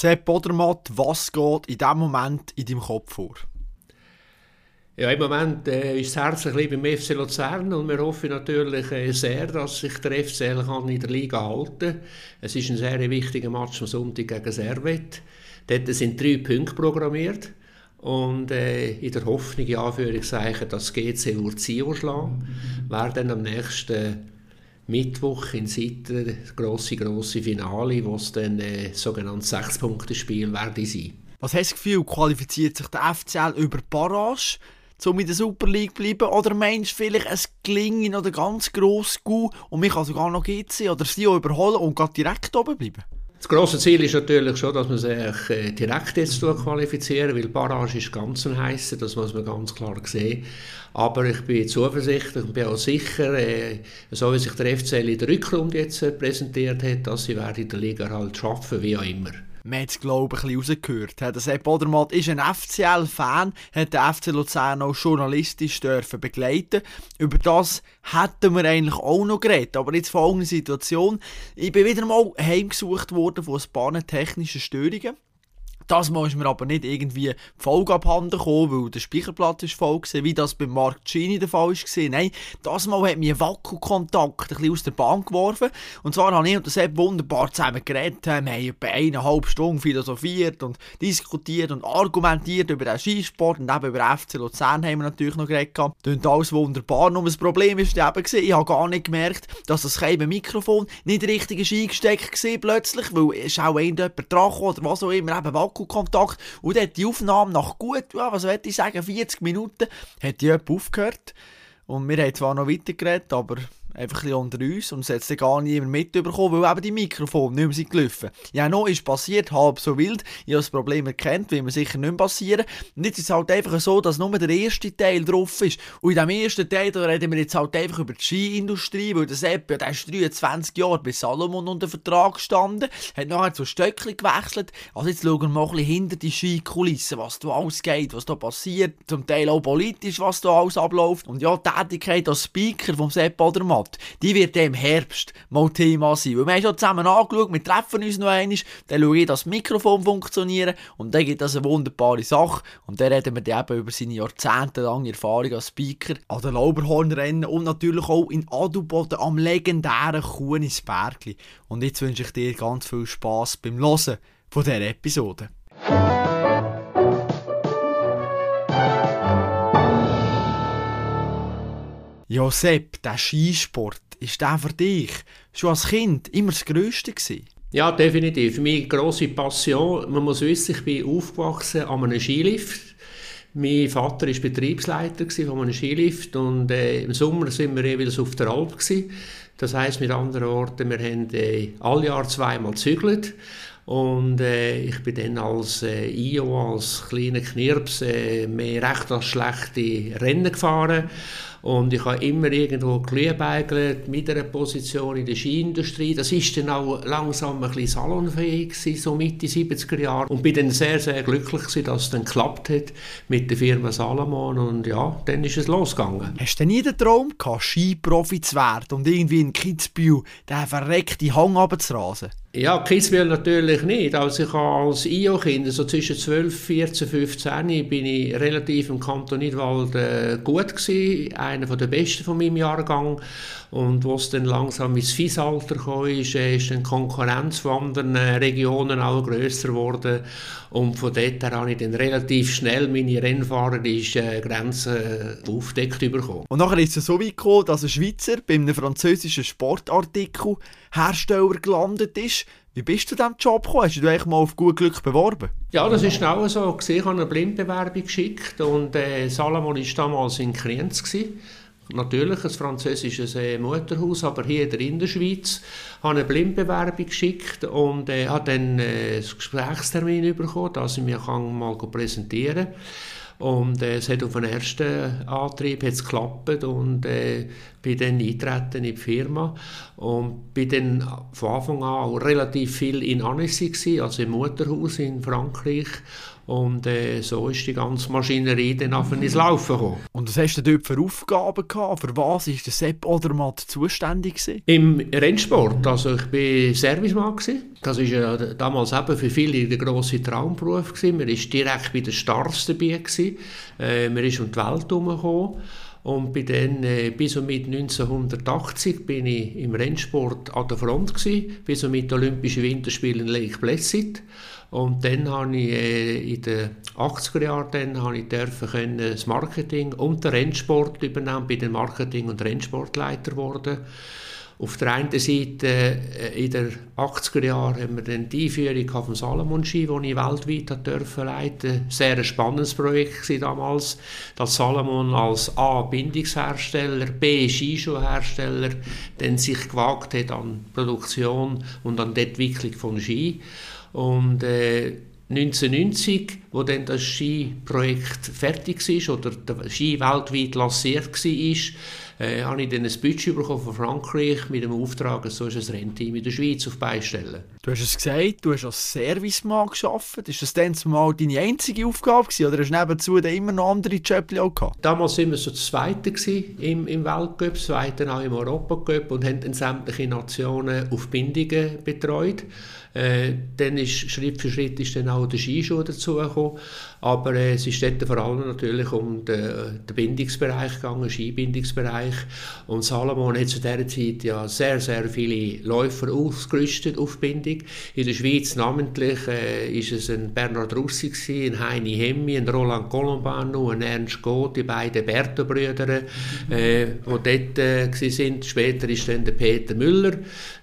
Sepp Odermatt, was geht in diesem Moment in deinem Kopf vor? Ja, im Moment äh, ist das Herz ein bisschen beim FC Luzern und wir hoffen natürlich äh, sehr, dass sich der FCL kann in der Liga halten kann. Es ist ein sehr wichtiger Match am Sonntag gegen Servet. Dort sind drei Punkte programmiert und äh, in der Hoffnung, in Anführungszeichen, dass GC Urzio schlagen, wäre dann am nächsten Mittwoch in Sitter das grosse, grosse Finale, wo es dann äh, sogenanntes Sechs-Punkte-Spiel werde sein. Was hast du das Gefühl, qualifiziert sich der FCL über Barrage? um in der Super League zu bleiben? Oder meinst du vielleicht, es gelingen oder ganz gross gut und mich kann sogar noch GC oder sie überholen und direkt oben bleiben? Das grosse Ziel ist natürlich schon, dass man sich äh, direkt jetzt qualifizieren weil Barrage ist ganz ein heißer, das muss man ganz klar sehen. Aber ich bin zuversichtlich und bin auch sicher, äh, so wie sich der FCL in der Rückrunde jetzt äh, präsentiert hat, dass sie in der Liga halt schaffen, wie auch immer. Man hat es, glaube ich, ein bisschen rausgehört. Der Sepp Odermatt ist ein FCL-Fan, hat den FC Luzern auch journalistisch dürfen begleiten. Über das hätten wir eigentlich auch noch geredet. Aber jetzt folgende Situation. Ich bin wieder mal heimgesucht worden von ein paar technischen Störungen. Das Mal ist mir aber nicht irgendwie die Folge abhanden gekommen, weil der Speicherplatz ist voll war, wie das beim Mark Gini der Fall war. Nein, das Mal hat mich ein Wackelkontakt ein bisschen aus der Bahn geworfen. Und zwar habe ich und der Sepp wunderbar zusammen geredet. Wir haben etwa eineinhalb Stunden philosophiert und diskutiert und argumentiert über den Skisport und eben über FC Luzern haben wir natürlich noch geredet. Klingt alles wunderbar. Nur das Problem ist eben, ich habe gar nicht gemerkt, dass das kleine Mikrofon nicht richtig ist eingesteckt war plötzlich, weil es auch jemand dran oder was auch immer, eben Wackel Akkukontakt. Und dann hat die Aufnahme nach gut, was soll ich sagen, 40 Minuten, hat die jemand aufgehört. Und wir haben zwar noch weitergeredet, aber einfach ein unter uns und es hat gar niemand mitbekommen, weil eben die Mikrofone nicht mehr sind gelaufen. Ja, noch ist passiert, halb so wild. Ich habe das Problem erkannt, wie man sicher nicht mehr passieren. Und jetzt ist es halt einfach so, dass nur der erste Teil drauf ist. Und in diesem ersten Teil, reden wir jetzt halt einfach über die Skiindustrie, weil der Sepp, der ist 23 Jahre bei Salomon unter Vertrag gestanden, hat nachher zu Stöckchen gewechselt. Also jetzt schauen wir mal ein bisschen hinter die Skikulissen, was da alles geht, was da passiert, zum Teil auch politisch, was da alles abläuft. Und ja, die Tätigkeit als Speaker vom Sepp Odermatt Monat, die wird im Herbst mal Thema sein. Weil wir haben schon zusammen angeschaut, wir treffen uns noch einmal, dann schaue ich, dass das Mikrofon funktioniert und dann gibt das eine wunderbare Sache. Und dann reden wir dann eben über seine jahrzehntelange Erfahrung als Speaker an den Lauberhornrennen und natürlich auch in Adelboden am legendären Kunisbergli. Und jetzt wünsche ich dir ganz viel Spass beim Hören von dieser Episode. Josep, der Skisport, ist der für dich schon als Kind immer das Größte gewesen? Ja, definitiv. Mich grosse Passion. Man muss wissen, ich bin aufgewachsen an einem Skilift. Mein Vater war Betriebsleiter von einem Skilift und äh, im Sommer sind wir jeweils auf der Alp. Gewesen. Das heisst mit anderen Worten, wir haben äh, alle Jahr zweimal gezügelt. Und äh, ich bin dann als äh, IO, als kleiner Knirps, äh, mehr recht als schlechte Rennen gefahren. Und ich habe immer irgendwo geliebeigelt mit einer Position in der Skiindustrie. Das ist dann auch langsam ein bisschen salonfähig gewesen, so Mitte 70er Jahre. Und bin dann sehr, sehr glücklich gewesen, dass es dann geklappt hat mit der Firma Salomon. Und ja, dann ist es losgegangen. Hast du nie den Traum gehabt, Skiprofi zu werden und irgendwie in Kitzbühel den verreckten Hang runterzurasen? Ja, Kitzbühel natürlich nicht. Also ich habe als IO-Kind, so zwischen 12, 14, 15, bin ich relativ im Kanton Nidwald äh, gut gewesen, einer der besten von meinem Jahrgang. Und wo es dann langsam ins Fiesalter kam, ist, äh, ist die Konkurrenz von anderen äh, Regionen auch grösser geworden. Und von dort her habe ich dann relativ schnell meine rennfahrerische äh, Grenzen aufdeckt bekommen. Und nachher ist es so weit gekommen, dass ein Schweizer bei einem französischen Sportartikelhersteller gelandet ist. Wie bist du zu diesem Job gekommen? Hast du dich mal auf gut Glück beworben? Ja, das ist genau so. Ich habe eine Blindbewerbung geschickt und äh, Salomon war damals in Krienz. Gewesen natürlich ein französisches äh, Mutterhaus, aber hier in der Schweiz, habe eine Blindbewerbung geschickt und äh, habe dann äh, ein Gesprächstermin bekommen, dass ich mich mal präsentieren kann. Und äh, es hat auf den ersten Antrieb hat's geklappt und äh, bin dann eingetreten in die Firma und bin dann von Anfang an relativ viel in Annecy gewesen, also im Mutterhaus in Frankreich und äh, so ist die ganze Maschinerie dann auf ins Laufen gekommen. Und was hast du dort für Aufgaben gehabt? Für was war der Sepp Odermatt zuständig? Gewesen? Im Rennsport, also ich war Servicemann. Das war ja damals eben für viele der grosse Traumberuf. Gewesen. Man war direkt bei den Stars dabei. Gewesen. Äh, man ist um die Welt herumgekommen. Und bin dann, äh, bis und mit 1980 bin ich im Rennsport an der Front gewesen, bis und mit Olympischen Winterspielen in Lake Placid. Und dann habe ich äh, in den 80er Jahren dann ich dürfen können, das Marketing und den Rennsport übernehmen, bin dann Marketing- und Rennsportleiter geworden. Auf der einen Seite äh, in den 80er Jahren haben wir dann die Einführung vom Salomon-Ski, die ich weltweit dürfen leiten Sehr ein spannendes Projekt war damals, dass Salomon als A. Bindungshersteller, B. Skischuhhersteller dann sich gewagt hat an Produktion und an die Entwicklung von Ski. Und äh, 1990, wo dann das Skiprojekt fertig war oder der Ski weltweit lanciert war, äh, habe ich dann ein Budget bekommen von Frankreich mit dem Auftrag, so ein Rennteam in der Schweiz auf beistellen. Du hast es gesagt, du hast als Servicemann gearbeitet. Ist das dann mal deine einzige Aufgabe gewesen, oder hast du nebenzu dann immer noch andere Jobs gehabt? Damals waren wir so das Zweite im, im Weltcup, das Zweite auch im Europacup und haben dann sämtliche Nationen auf Bindungen betreut. Äh, dann ist Schritt für Schritt ist dann auch der Skischuh dazugekommen. Aber äh, es ist dort vor allem natürlich um den, den Bindungsbereich gegangen, Skibindungsbereich. Und Salomon hat zu dieser Zeit ja sehr, sehr viele Läufer ausgerüstet auf Bindung. In der Schweiz namentlich äh, ist es ein Bernhard Russi, gewesen, ein Heini Hemmi, ein Roland Colombano, ein Ernst Goth, die beiden Berto-Brüder, äh, die dort äh, sind. Später ist dann der Peter Müller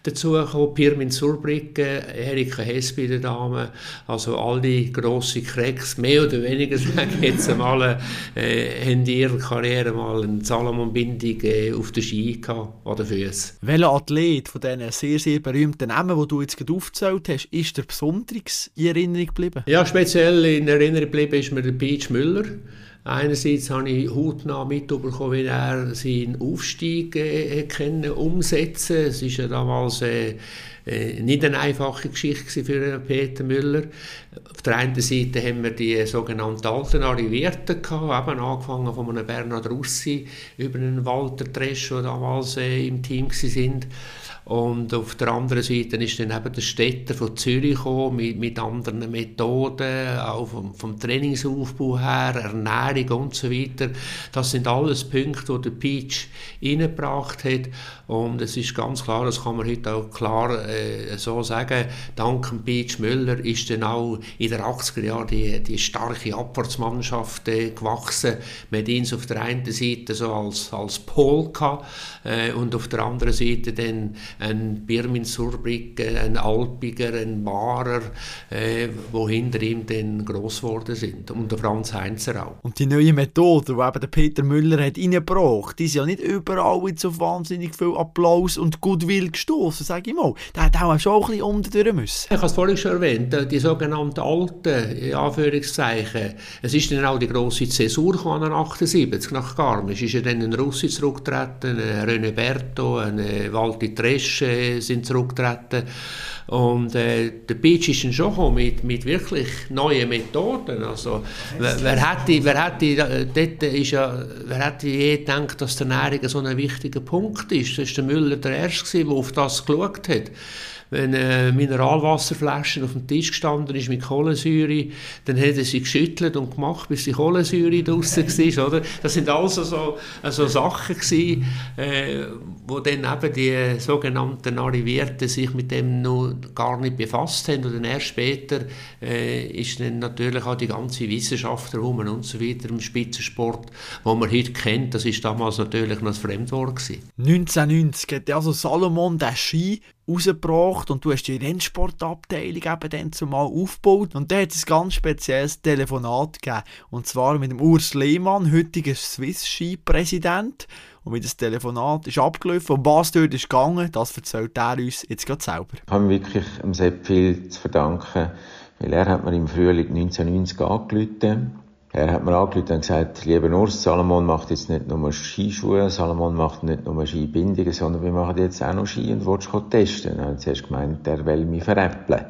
dazugekommen, Pirmin Surbricke, Erika Hess bei den Damen, also alle grosse Cracks, mehr oder weniger, sage ich jetzt einmal, äh, haben in ihrer Karriere mal eine Salomon-Bindung äh, auf den Ski gehabt, oder Füße. Welcher Athlet von diesen sehr, sehr berühmten Namen, die du jetzt gerade aufgezählt hast, ist der besonders in Erinnerung geblieben? Ja, speziell in Erinnerung geblieben ist mir der Peach Müller. Einerseits habe ich hautnah mitbekommen, wie er seinen Aufstieg äh, können umsetzen Es ist ja damals äh, äh, nicht eine einfache Geschichte für Peter Müller. Auf der einen Seite haben wir die sogenannten alten Arrivierten gehabt, eben angefangen von einem Bernhard Russi über einen Walter Tresch, der damals äh, im Team waren. Und auf der anderen Seite ist dann eben der Städter von Zürich gekommen, mit, mit anderen Methoden, auch vom, vom, Trainingsaufbau her, Ernährung und so weiter. Das sind alles Punkte, die der Peach reingebracht hat. Und es ist ganz klar, das kann man heute auch klar äh, so sagen, dank dem Peach Müller ist dann auch in den 80er Jahren die, die starke Abwärtsmannschaft äh, gewachsen. Man hat ihn auf der einen Seite so als, als Pol äh, und auf der anderen Seite dann ein Birmin Surbrick, ein Alpiger, ein Marer, äh, wo hinter ihm dann gross geworden sind. Und der Franz Heinzer auch. Und die neue Methode, die eben der Peter Müller hat reingebracht, die ist ja nicht überall mit so wahnsinnig viel Applaus und Goodwill gestoßen, sage ich mal. Der hat auch schon ein bisschen unten müssen. Ich habe es vorhin schon erwähnt, die sogenannten alten, in Anführungszeichen. Es ist dann auch die grosse Zäsur 78 nach Garmisch. Ist ja dann ein Russi zurückgetreten, ein René Berto, ein Walti Tresch, Fisch äh, sind zurückgetreten. Und äh, der Beach ist dann schon mit, mit wirklich neuen Methoden. Also, wer, hätte, wer hätte, äh, ja, je gedacht, dass die Ernährung so ein wichtiger Punkt ist? Das war der Müller der Erste, der auf das geschaut hat wenn äh, Mineralwasserflaschen auf dem Tisch gestanden ist mit Kohlensäure, dann hat er sie geschüttelt und gemacht, bis die Kohlensäure draussen war, oder? Das sind also so, also Sachen gewesen, äh, wo dann eben die sogenannten Arrivierten sich mit dem noch gar nicht befasst haben und dann erst später äh, ist dann natürlich auch die ganze Wissenschaft herum und so weiter im Spitzensport, wo man heute kennt, das ist damals natürlich noch ein Fremdwort gewesen. 1990 hat also Salomon den Ski rausgebracht und du hast die Rennsportabteilung eben dann zumal aufgebaut. Und da hat es ein ganz spezielles Telefonat gegeben. Und zwar mit dem Urs Lehmann, heutiger Swiss Ski Präsident und wie das Telefonat ist abgelaufen und was dort ist gegangen, das erzählt er uns jetzt gerade selber. Ich habe wirklich dem Sepp viel zu verdanken, weil er hat mir im Frühling 1990 angerufen er hat mir angerufen und gesagt, lieber Urs, Salomon macht jetzt nicht nur Skischuhe, Salomon macht nicht nur Skibindungen, sondern wir machen jetzt auch noch Ski und willst du testen. Er hat zuerst gemeint, er will mich veräppeln.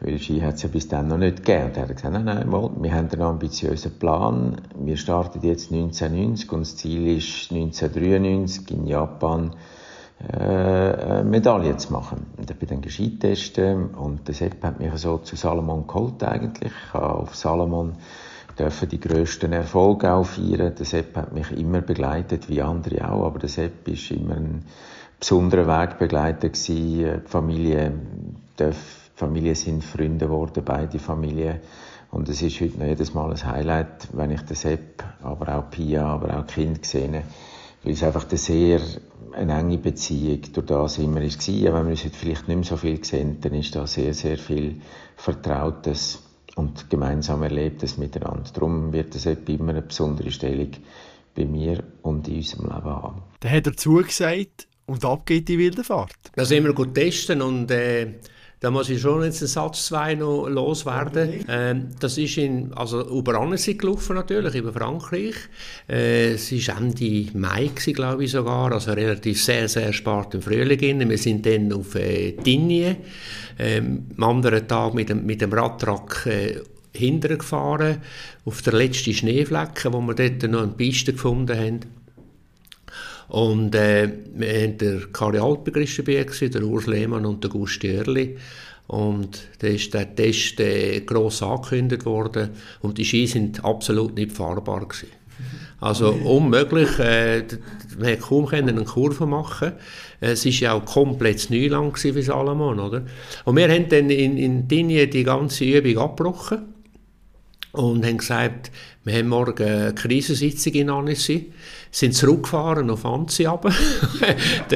weil Ski hat es ja bis dann noch nicht gegeben. Und er hat gesagt, nein, nein, mal, wir haben einen ambitiösen Plan. Wir starten jetzt 1990 und das Ziel ist 1993 in Japan äh, Medaille zu machen. Und ich bin dann testen und der Sepp hat mich so zu Salomon geholt eigentlich. Ich habe auf Salomon dürfen die grössten Erfolge auch feiern. Der Sepp hat mich immer begleitet, wie andere auch, aber der Sepp ist immer ein besonderer Wegbegleiter gewesen. Die Familie, die Familie sind Freunde geworden, beide Familien. Und es ist heute noch jedes Mal ein Highlight, wenn ich den Sepp, aber auch Pia, aber auch Kind sehe, weil es einfach eine sehr eine enge Beziehung durch das immer gewesen. Wenn wir uns heute vielleicht nicht mehr so viel sehen, dann ist da sehr, sehr viel Vertrautes und gemeinsam Erlebtes miteinander. Darum wird das immer eine besondere Stellung bei mir und in unserem Leben haben. Dann hat er zugesagt und ab geht die wilde Fahrt. Da sind wir gut testen und äh, da muss ich schon jetzt den Satz 2 noch loswerden. Ähm, das ist in, also über Annecy gelaufen natürlich, über Frankreich. Äh, es war Ende Mai, glaube ich sogar, also relativ sehr, sehr spät im Frühling. Wir sind dann auf äh, Digne, ähm, am anderen Tag mit dem, mit dem Radtrack äh, hintergefahren, auf der letzten Schneeflecken, wo wir dort noch eine Piste gefunden haben. Und äh, wir haben der Kari Alpegrisch dabei, der Urs Lehmann und der Gusti Erli. Und da ist der Test äh, gross angekündigt worden und die Ski sind absolut nicht fahrbar gewesen. Also unmöglich, äh, man konnte kaum eine Kurve machen. Es war ja auch komplett Neuland für Salomon, oder? Und wir haben dann in, in Dinje die ganze Übung abgebrochen und haben gesagt, wir haben morgen eine Krisensitzung in Annecy sind zurückgefahren auf Anzi dann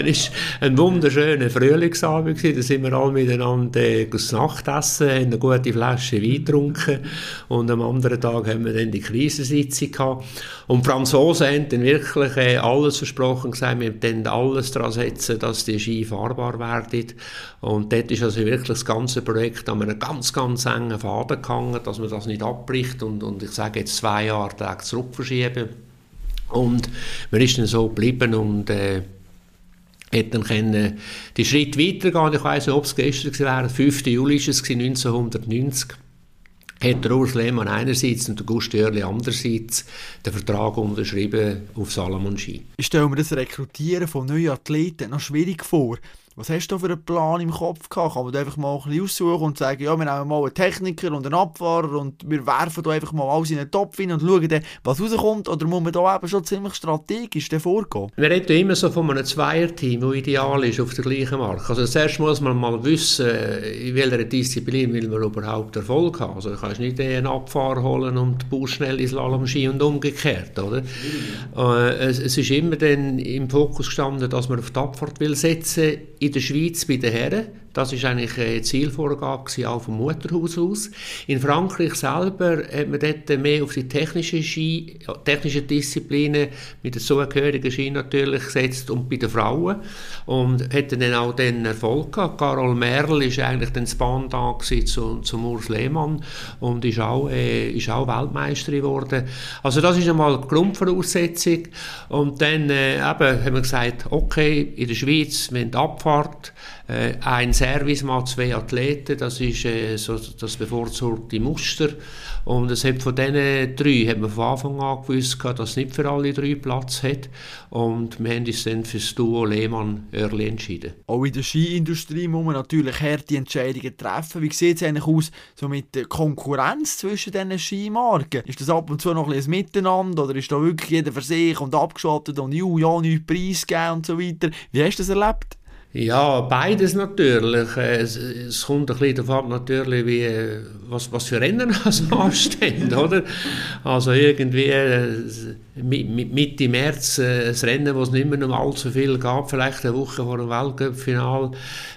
war ein wunderschöner Frühlingsabend, da sind wir alle miteinander äh, das Nachtessen, haben eine gute Flasche Wein getrunken und am anderen Tag haben wir dann die Krisensitzung gehabt. Und die Franzosen haben dann wirklich äh, alles versprochen, gesagt, wir werden alles daran setzen, dass die Ski fahrbar werden. Und dort ist also wirklich das ganze Projekt an einem ganz, ganz engen Faden gehangen, dass man das nicht abbricht und, und ich sage jetzt zwei Jahre zurück verschieben und man ist dann so geblieben und äh, hat dann können die Schritt weitergehen. Ich weiß nicht, ob es gestern war, 5. Juli ist es 1990 hat der Urs Lehmann einerseits und der Gusti Oerli andererseits den Vertrag unterschrieben auf Salomon Ski. Ich stelle mir das Rekrutieren von neuen Athleten noch schwierig vor. Was hast du für einen Plan im Kopf gehabt? Kann man da einfach mal ein bisschen aussuchen und sagen, ja, wir nehmen mal einen Techniker und einen Abfahrer und wir werfen da einfach mal alles in einen Topf hin und schauen dann, was rauskommt? Oder muss man da eben schon ziemlich strategisch vorgehen? Wir reden immer so von einem Zweierteam, das ideal ist auf der gleichen Marke. Also zuerst muss man mal wissen, in welcher Disziplin will man überhaupt Erfolg haben. Also du kannst nicht einen Abfahrer holen und baust schnell ins Slalom-Ski und umgekehrt, oder? Äh, es, ist immer dann im Fokus gestanden, dass man auf die Abfahrt will setzen in der Schweiz bei den Herren. Das ist eigentlich eine Zielvorgabe auch vom Mutterhaus aus. In Frankreich selber hat man dort mehr auf die technischen, Ski, technischen Disziplinen mit der zugehörigen Ski natürlich gesetzt und bei den Frauen und hat dann auch den Erfolg gehabt. Carol Merl ist eigentlich dann das Pendant zu, zum Urs Lehmann und ist auch, äh, ist auch Weltmeisterin geworden. Also das ist einmal die Grundvoraussetzung und dann äh, eben haben wir gesagt, okay, in der Schweiz, wenn die Abfahrt äh, ein Service mal zwei Athleten, das ist äh, so das bevorzugte Muster. Und es hat von diesen drei hat man von Anfang an gewusst, dass es nicht für alle drei Platz hat. Und wir haben uns dann für das Duo Lehmann-Örli entschieden. Auch in der Skiindustrie muss man natürlich harte Entscheidungen treffen. Wie sieht es eigentlich aus so mit der Konkurrenz zwischen diesen Skimarken? Ist das ab und zu noch ein, ein Miteinander oder ist da wirklich jeder für sich und abgeschottet und ju, ja, nichts preisgeben und so weiter? Wie hast du das erlebt? Ja, beides natürlich. Es, es kommt ein bisschen ab, natürlich, wie, was, was für Rennen also anstehen, oder? Also irgendwie äh, Mitte März äh, ein Rennen, wo es nicht mehr allzu viel gab, vielleicht eine Woche vor dem Weltcup-Final,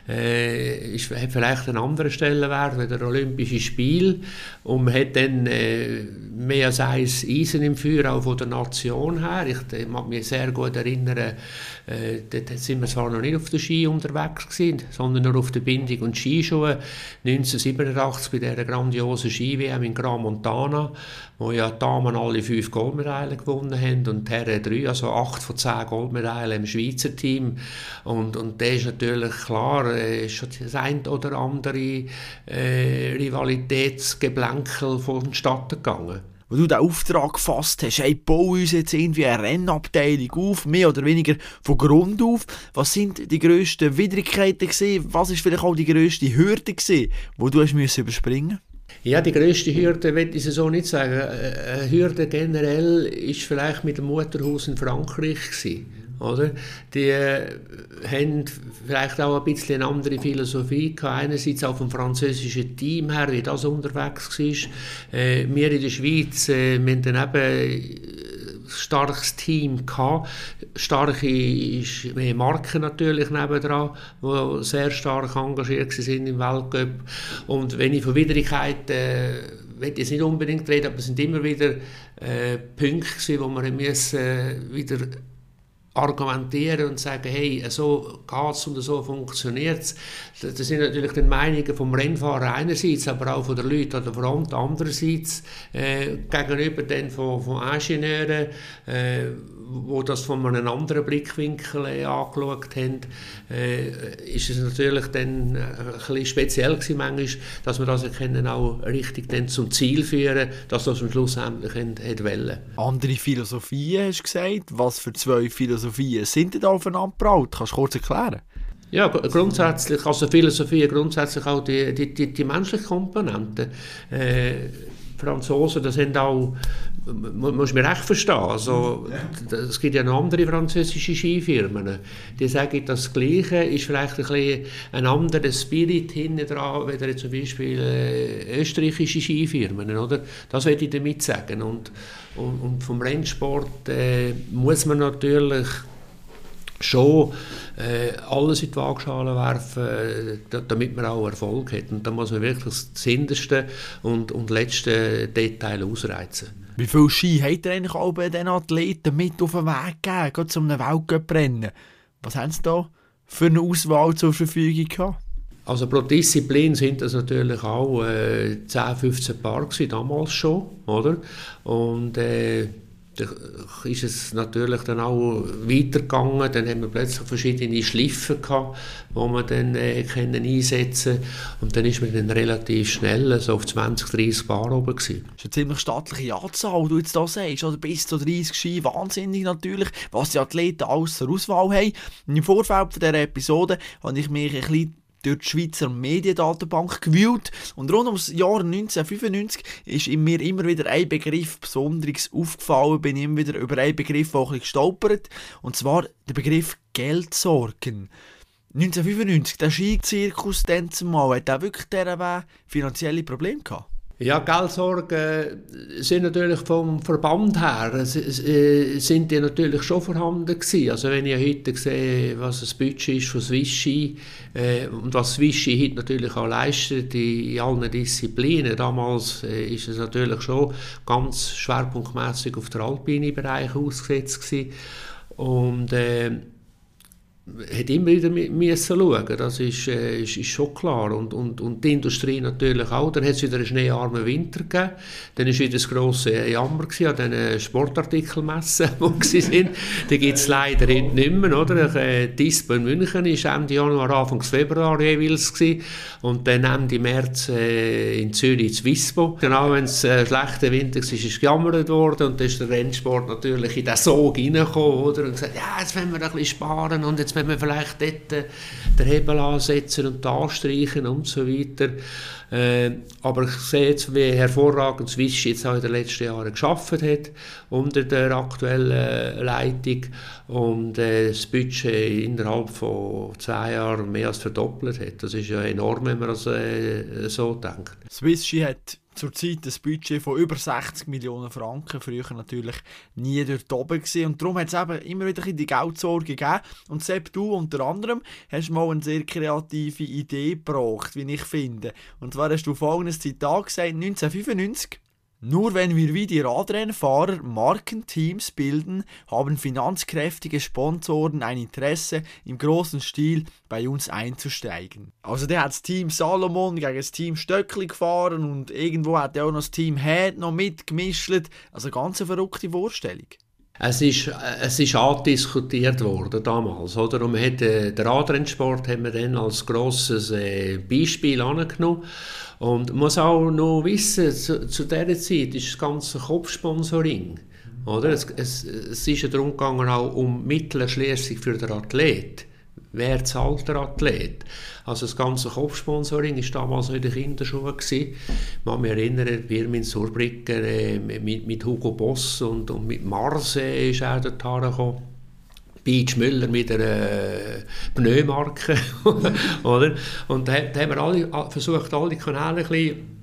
äh, hat vielleicht einen anderen Stellenwert wie der Olympische Spiel und man hat dann äh, mehr als eins Eisen im Feuer, auch von der Nation her. Ich äh, mag mich sehr gut erinnern, äh, dort sind wir zwar noch nicht auf der Ski unterwegs gewesen, sondern nur auf der Bindung und Skischuhe. 1987 bei dieser grandiosen Ski-WM in Gran Montana, wo ja Damen alle fünf Goldmedaillen gewonnen gewonnen haben und Herren drei, also acht von zehn Goldmedaillen im Schweizer Team. Und, und da ist natürlich klar, äh, schon das ein oder andere äh, Rivalitätsgeblänkel vonstatten gegangen wo du den Auftrag gefasst hast, hey, bau uns jetzt irgendwie eine Rennabteilung auf, mehr oder weniger von Grund auf. Was sind die grössten Widrigkeiten gewesen? Was ist vielleicht auch die grösste Hürde gewesen, wo du hast müssen überspringen ja, die grösste Hürde, will ich so nicht sagen. Äh, eine Hürde generell ist vielleicht mit dem Mutterhaus in Frankreich gewesen. Oder? Die äh, haben vielleicht auch ein bisschen eine andere Philosophie gehabt. Einerseits auch vom französischen Team her, wie das unterwegs war. Äh, wir in der Schweiz, äh, wir haben dann eben starkes Team gehabt. Starke Marken natürlich nebendran, die sehr stark engagiert sind im Weltcup. Und wenn ich von Widrigkeiten äh, will ich nicht unbedingt reden, aber es sind immer wieder äh, Punkte, wo wir müssen, äh, wieder argumentieren und sagen, hey, so es und so funktioniert es. Das sind natürlich die Meinungen vom Rennfahrer einerseits, aber auch von den Leuten an der Front andererseits, äh, gegenüber den von, von Ingenieuren, äh, wo das von einem anderen Blickwinkel äh, angeschaut haben, äh, ist es natürlich dann ein bisschen speziell gewesen, manchmal, dass wir das können auch richtig zum Ziel führen, dass das am Schluss endlich wollen. Andere Philosophien, hast du gesagt. Was für zwei Philosophien sind denn da aufeinander gebraut? Kannst du kurz erklären? Ja, grundsätzlich, also Philosophie, grundsätzlich auch die, die, die, die menschliche Komponente. Äh, Franzosen, das sind auch, muss man recht verstehen, also, es gibt ja noch andere französische Skifirmen, die sagen das Gleiche, ist vielleicht ein, bisschen ein anderer Spirit hinten dran, wie zum Beispiel äh, österreichische Skifirmen, oder? Das würde ich damit sagen. Und, und, und vom Rennsport äh, muss man natürlich schon äh, alles in die Waagschale werfen, äh, damit man auch Erfolg hat. Und da muss man wirklich das hinterste und, und letzte Detail ausreizen. Wie viel Ski hat er eigentlich auch bei den Athleten mit auf den Weg gegeben, gerade zu einem Weltcup-Rennen? Was haben sie da für eine Auswahl zur Verfügung gehabt? Also pro Disziplin sind das natürlich auch äh, 10, 15 Paar gewesen, damals schon, oder? Und äh, ist es natürlich dann auch weitergegangen. Dann haben wir plötzlich verschiedene Schliffen gehabt, wo man dann äh, können einsetzen und dann ist man dann relativ schnell so auf 20, 30 Bar oben gewesen. Das ist eine ziemlich stattliche Anzahl, du jetzt da sagst, oder bis zu 30 Ski, wahnsinnig natürlich, was die Athleten alles Auswahl haben. Im Vorfeld dieser Episode habe ich mich ein bisschen durch die Schweizer Mediendatenbank gewühlt und rund ums Jahr 1995 ist mir immer wieder ein Begriff besonders aufgefallen, bin immer wieder über einen Begriff auch ein gestolpert und zwar der Begriff Geldsorgen. 1995, der Skizirkus dann zumal, hat auch wirklich dieser finanzielle Probleme gehabt? Ja, Geldsorgen sind natürlich vom Verband her äh, sind die natürlich schon vorhanden gewesen. Also wenn ich heute sehe, was das Budget ist von Swissi äh, und was Swissi heute natürlich auch leistet in allen Disziplinen. Damals äh, ist es natürlich schon ganz schwerpunktmäßig auf den alpinen Bereich ausgesetzt gewesen. Und äh, hat immer wieder müssen schauen. Das ist, äh, ist, ist, schon klar. Und, und, und die Industrie natürlich auch. Dann hat es wieder einen schneearmen Winter gegeben. Dann war wieder das grosse Jammer an den Sportartikelmessen, die waren. Die gibt es leider heute nicht mehr. Oder? Äh, die ISPO in München war Ende Januar, Anfang Februar jeweils. Gewesen. Und dann Ende März äh, in Zürich das WISPO. Genau, wenn es äh, schlechter Winter war, ist gejammert worden. Und dann ist der Rennsport natürlich in den Sog reingekommen. Oder? Und gesagt, ja, jetzt wollen wir ein bisschen sparen und jetzt wenn wir vielleicht dort äh, den Hebel ansetzen und anstreichen und so weiter. Äh, aber ich sehe jetzt, wie hervorragend Swiss jetzt auch in den letzten Jahren geschafft hat unter der aktuellen Leitung und äh, das Budget innerhalb von zehn Jahren mehr als verdoppelt hat. Das ist ja enorm, wenn man das äh, so denkt. Swiss hat zurzeit ein Budget von über 60 Millionen Franken. Früher natürlich nie dort oben gewesen. Und darum hat es eben immer wieder die Geldsorge gegeben. Und Sepp, du unter anderem hast mal eine sehr kreative Idee gebracht, wie ich finde. Und zwar hast du folgendes Zitat gesagt, 1995 nur wenn wir wie die Radrennfahrer Markenteams bilden, haben finanzkräftige Sponsoren ein Interesse, im großen Stil bei uns einzusteigen. Also der hat das Team Salomon gegen das Team Stöckli gefahren und irgendwo hat er auch noch das Team Head noch mitgemischt. Also ganz eine verrückte Vorstellung. Es ist, es ist andiskutiert worden damals, oder? Und man äh, den Radrennsport haben wir dann als grosses äh, Beispiel angenommen. Und man muss auch noch wissen, zu, zu dieser Zeit ist das ganze Kopfsponsoring, oder? Es, es, es ist ja darum gegangen, auch um Mittelerschließung für den Athlet. Wer zahlt der Athlet? Also das ganze Kopfsponsoring war damals in den Kinderschuhen. Ich kann mich erinnern, wir in Surbrücken äh, mit, mit Hugo Boss und, und mit Mars äh, ist er dort hergekommen. Beach Müller mit einer äh, Pneumarke, oder? Und da, da haben wir alle, versucht, alle Kanäle ein bisschen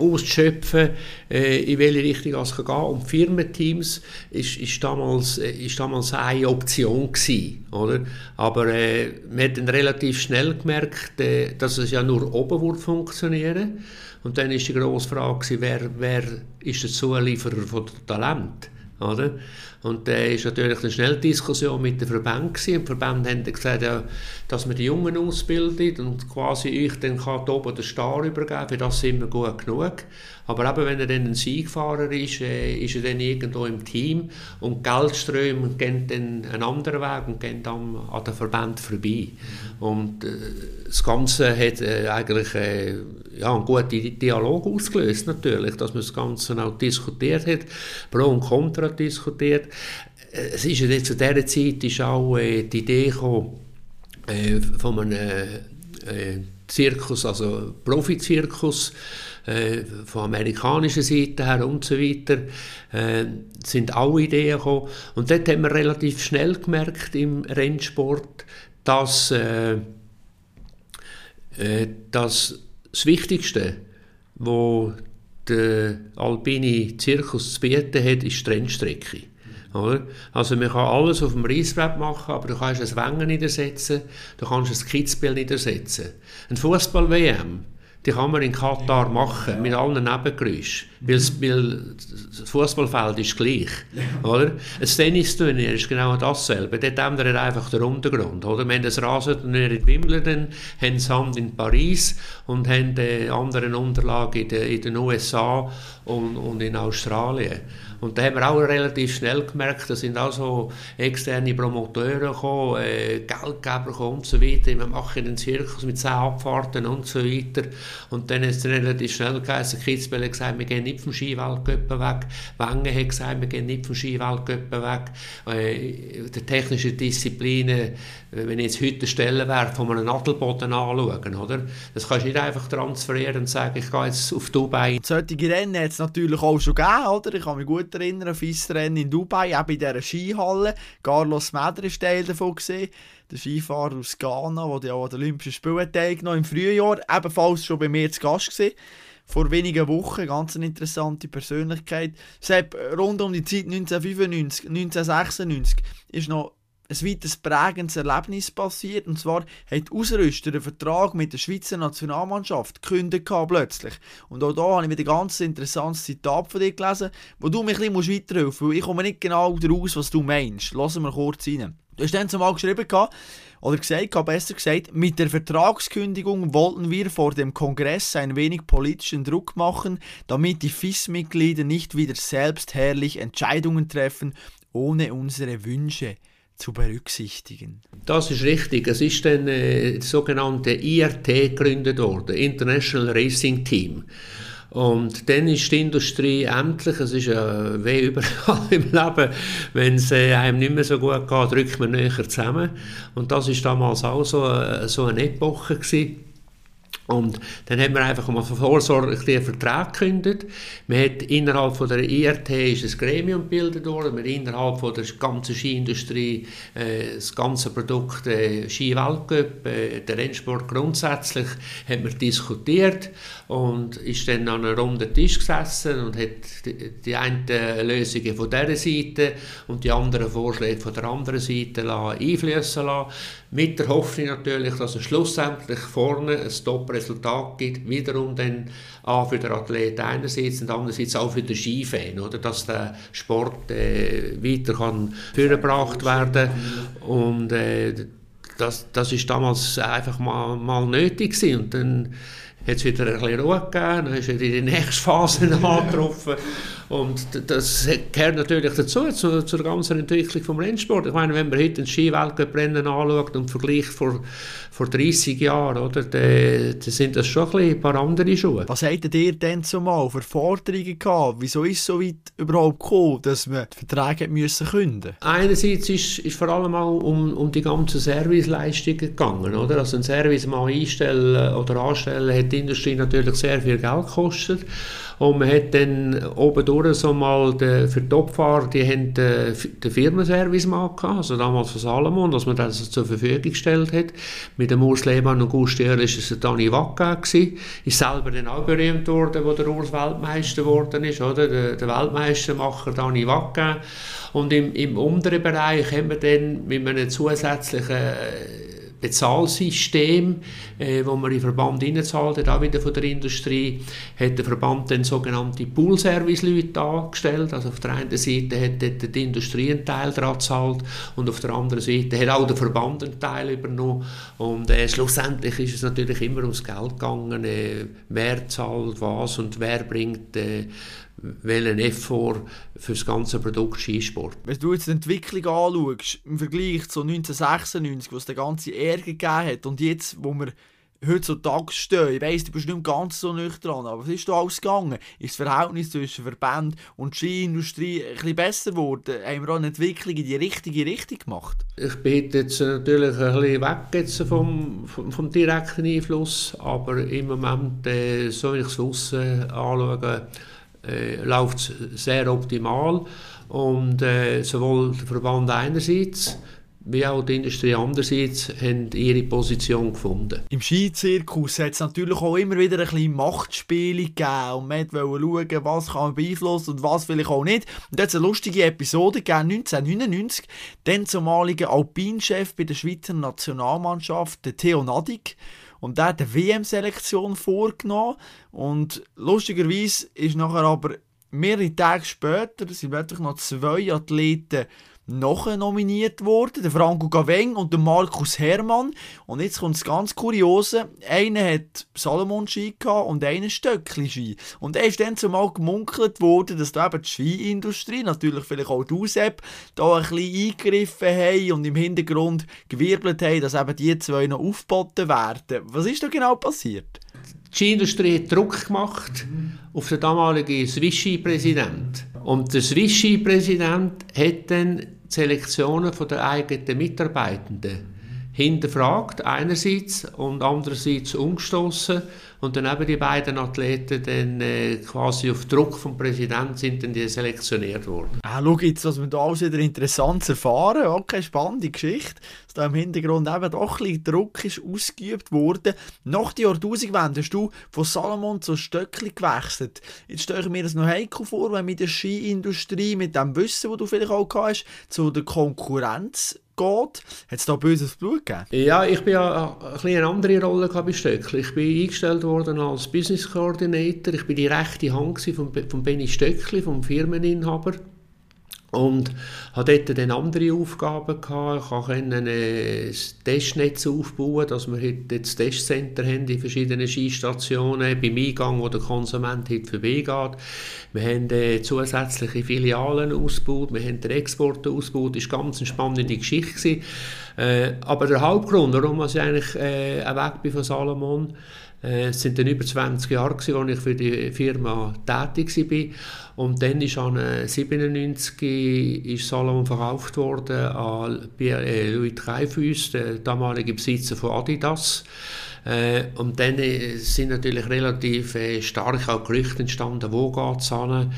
auszuschöpfen, äh, in welche Richtung es gehen kann. Und Firmenteams ist, ist, damals, äh, damals eine Option gewesen, oder? Aber äh, man hat dann relativ schnell gemerkt, äh, dass es ja nur oben funktionieren Und dann ist die grosse Frage wer, wer ist der Zulieferer von Talent, oder? Und da ist natürlich eine schnelle Diskussion mit den Verbänden. Und die Verbände haben gesagt, ja, dass man die Jungen ausbildet und quasi ich dann kann oben den Star übergeben, für das sind wir gut genug. Aber eben, wenn er dann ein Siegfahrer ist, äh, ist er dann irgendwo im Team und Geldströme gehen dann einen anderen Weg und gehen dann an den Verband vorbei. Und äh, das Ganze hat äh, eigentlich äh, ja, einen guten Dialog ausgelöst natürlich, dass man das Ganze auch diskutiert hat, Pro und Contra diskutiert. Äh, es ist ja zu dieser Zeit ist auch äh, die Idee gekommen, äh, von einem Zirkus, also Profizirkus, äh, von amerikanischer Seite her und so weiter, äh, sind alle Ideen gekommen. Und dort haben wir relativ schnell gemerkt im Rennsport, dass, äh, äh dass das Wichtigste, wo der alpine Zirkus zu bieten hat, ist die Rennstrecke. Oder? Also man kann alles auf dem Reissbrett machen, aber du kannst ein Wengen niedersetzen, du kannst ein Kitzbild niedersetzen. Ein Fußball-WM die kann man in Katar machen, mit allen Nebengeräuschen. Weil, weil das Fußballfeld ist gleich. Oder? Ein Tennisturnier ist genau dasselbe. Dort ändert einfach der Untergrund. Oder? Wir haben das Rasenturnier in Wimbledon, haben Sand in Paris und haben eine andere Unterlage in den, in den USA und, und in Australien. Und da haben wir auch relativ schnell gemerkt, da sind auch so externe Promoteure gekommen, äh, Geldgeber gekommen und so weiter. Wir machen einen Zirkus mit zehn Abfahrten und so weiter. Und dann ist es relativ schnell geheißen, Kitzbühel hat gesagt, wir gehen nicht vom Skiweltcup weg. Wengen hat gesagt, wir gehen nicht vom Skiweltcup weg. Äh, die technischen Disziplinen, äh, wenn ich jetzt heute Stellenwert von einem Nadelboden anschaue, oder? das kannst du nicht einfach transferieren und sagen, ich gehe jetzt auf Dubai. Solche Rennen hat es natürlich auch schon gegeben, oder? Ich kann mich gut erinnern, Rennen in Dubai, eben in dieser Skihalle. Carlos Meder war Teil davon. Gewesen. Der Skifahrer aus Ghana, der auch an den Olympischen Spielen teilgenommen im Frühjahr, ebenfalls schon bei mir zu Gast gewesen. Vor wenigen Wochen, ganz eine interessante Persönlichkeit. Sepp, rund um die Zeit 1995, 1996 ist noch ein weiteres prägendes Erlebnis passiert. Und zwar hat Ausrüster einen Vertrag mit der Schweizer Nationalmannschaft gekündigt plötzlich. Und auch da habe ich wieder ein ganz interessantes Zitat von dir gelesen, wo du mich ein bisschen weiterhelfen musst, weil ich komme nicht genau daraus, was du meinst. Lassen wir kurz rein. Du hast dann zumal geschrieben, oder gesagt, besser gesagt, mit der Vertragskündigung wollten wir vor dem Kongress ein wenig politischen Druck machen, damit die FIS-Mitglieder nicht wieder selbst herrlich Entscheidungen treffen, ohne unsere Wünsche zu berücksichtigen. Das ist richtig. Es ist dann äh, das sogenannte IRT gegründet worden, International Racing Team. Und dann ist die Industrie endlich, es ist ja wie überall im Leben, wenn es äh, einem nicht mehr so gut geht, drückt man näher zusammen. Und das ist damals auch so, äh, so eine Epoche gewesen. Und dann haben wir einfach mal vorsorglich den Vertrag gekündigt. Man hat innerhalb von der IRT ist ein Gremium gebildet worden. Wir innerhalb von der ganzen Skiindustrie äh, das ganze Produkt äh, Ski-Weltcup, äh, der Rennsport grundsätzlich, haben wir diskutiert und ist dann an einem runden Tisch gesessen und hat die, die einen Lösungen von dieser Seite und die anderen Vorschläge von der anderen Seite einfließen lassen. Mit der Hoffnung natürlich, dass es schlussendlich vorne ein Top-Resultat gibt, wiederum dann auch für den Athlet einerseits und andererseits auch für den Skifan, oder, dass der Sport äh, weiter kann vorgebracht werden und äh, das, das ist damals einfach mal, mal nötig gewesen. und dann hat es wieder ein bisschen Ruhe gegeben, dann ist wieder die nächste Phase angetroffen. Und das gehört natürlich dazu, zu, zur ganzen Entwicklung des Rennsport. Ich meine, wenn man heute ein Skiweltcuprennen anschaut und vergleicht vor, vor 30 Jahren, oder, dann, dann sind das schon ein, paar andere Schuhe. Was hattet ihr denn zumal für Forderungen gehabt? Wieso ist es so weit überhaupt gekommen, dass man die Verträge müssen künden Einerseits ist, ist vor allem auch um, um die ganzen Serviceleistungen gegangen. Oder? Also ein Service mal einstellen oder anstellen hat die Industrie natürlich sehr viel Geld gekostet. Und man hat dann oben durch so mal den, für die Topfahrer, die haben den, den Firmenservice mal gehabt, also damals von Salomon, dass man das zur Verfügung gestellt hat. Mit dem Urs Lehmann und Gustier war es Dani Wacka gewesen. Ist selber dann auch berühmt worden, wo der Urs Weltmeister geworden ist, oder? Der, der Weltmeistermacher Dani Wacka. Und im, im unteren Bereich haben wir dann mit einem zusätzlichen Bezahlsystem, äh, wo man den Verband reinzahlt auch wieder von der Industrie, hat der Verband dann sogenannte Pool-Service-Leute angestellt. Also auf der einen Seite hat die Industrie einen Teil daran gezahlt und auf der anderen Seite hat auch der Verband einen Teil übernommen. Und äh, schlussendlich ist es natürlich immer ums Geld gegangen, äh, wer zahlt was und wer bringt äh, welchen Effort für das ganze Produkt Skisport. Wenn du jetzt die Entwicklung anschaust, im Vergleich zu 1996, wo es den ganzen Ärger gegeben hat, und jetzt, wo wir heutzutage stehen, ich weiss, du bist nicht ganz so nüchtern, aber was ist da alles gegangen? Ist das Verhältnis zwischen Verband und Skiindustrie ein bisschen besser geworden? Haben wir auch eine Entwicklung in die richtige Richtung gemacht? Ich bin jetzt natürlich ein bisschen weg jetzt vom, vom, vom direkten Einfluss, aber im Moment, äh, so wie ich es aussen anschaue, äh, läuft es sehr optimal und äh, sowohl der Verband einerseits wie auch die Industrie andererseits haben ihre Position gefunden. Im Skizirkus hat es natürlich auch immer wieder ein bisschen Machtspiele gegeben und man wollte schauen, was kann man beeinflussen und was vielleicht auch nicht. Und da hat es eine lustige Episode gegeben, 1999, den zumaligen Alpinchef bei der Schweizer Nationalmannschaft, der Theo Nadig, und der hat eine WM-Selektion vorgenommen. Und lustigerweise ist nachher aber mehrere Tage später sind plötzlich noch zwei Athleten noch nominiert worden, der Franco Gaveng und der Markus Hermann. Und jetzt kommt das ganz Kuriose, einer hat Salomon-Ski und einer Stöckli-Ski. Und er ist dann zumal gemunkelt worden, dass da eben die Skiindustrie, natürlich vielleicht auch die USEP, da ein bisschen eingegriffen haben und im Hintergrund gewirbelt haben, dass eben die zwei noch aufgeboten werden. Was ist da genau passiert? Die Skiindustrie hat Druck gemacht auf den damaligen Swiss-Ski-Präsident. Und der Swiss-Ski-Präsident hat dann Selektionen der eigenen Mitarbeitenden hinterfragt. Einerseits und andererseits umgestoßen und dann eben die beiden Athleten dann äh, quasi auf Druck vom Präsidenten sind dann die selektioniert worden. Ah, schau jetzt, was wir da alles wieder interessant erfahren. Okay, spannende Geschichte, dass da im Hintergrund eben doch ein bisschen Druck ist ausgeübt worden. Nach der Jahrtausendwende hast du von Salomon zu Stöckli gewechselt. Jetzt stelle ich mir das noch heikel vor, wenn mit der Skiindustrie, mit dem Wissen, das du vielleicht auch hast, zu der Konkurrenz geht. Hat es da böses Blut gegeben? Ja, ich bin ja eine, eine andere Rolle bei Stöckli. Ich bin eingestellt worden als Business Coordinator. Ich bin die rechte Hand von, von Benny Stöckli, vom Firmeninhaber. Und hatte dort dann andere Aufgaben gehabt. Ich konnte ein Testnetz aufbauen, dass wir heute das Testcenter haben in verschiedenen Skistationen, beim Eingang, wo der Konsument heute vorbeigeht. Wir haben äh, zusätzliche Filialen ausgebaut, wir haben den Export ausgebaut. Das war ganz eine spannende Geschichte. Äh, aber der Hauptgrund, warum ich eigentlich äh, weg bin von Salomon, es sind dann über 20 Jahre, als ich für die Firma tätig war. Und dann ist an 97 ist Salomon verkauft worden an äh, Louis Dreyfus, der damalige Besitzer von Adidas. Äh, und dann äh, sind natürlich relativ äh, stark auch Gerüchte entstanden, wo geht es hin.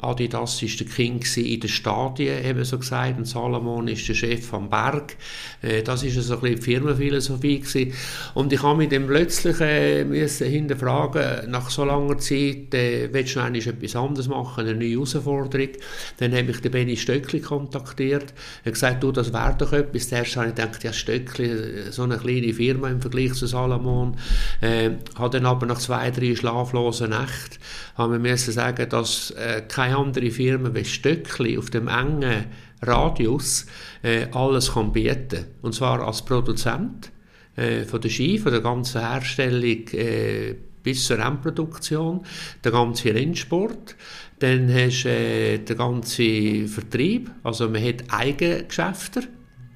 Adidas war der King in den Stadien, eben so gesagt, und Salomon ist der Chef am Berg. Das war so ein bisschen die Firmenphilosophie. Gewesen. Und ich habe mich dann plötzlich äh, müssen hinterfragen, nach so langer Zeit, äh, willst du noch etwas anderes machen, eine neue Herausforderung. Dann habe ich den Benny Stöckli kontaktiert. Er hat gesagt, du, das wäre doch etwas. Zuerst habe ich gedacht, ja, Stöckli, so eine kleine Firma im Vergleich Vergleich zu Salomon. Äh, hat dann aber nach zwei, drei schlaflosen Nächten haben wir sagen, dass äh, keine andere Firma wie Stöckli auf dem engen Radius äh, alles kann bieten. Und zwar als Produzent, äh, von der Ski, von der ganzen Herstellung äh, bis zur Rennproduktion, der ganze Rennsport. Dann hast du äh, den ganzen Vertrieb, also man hat Eigengeschäfte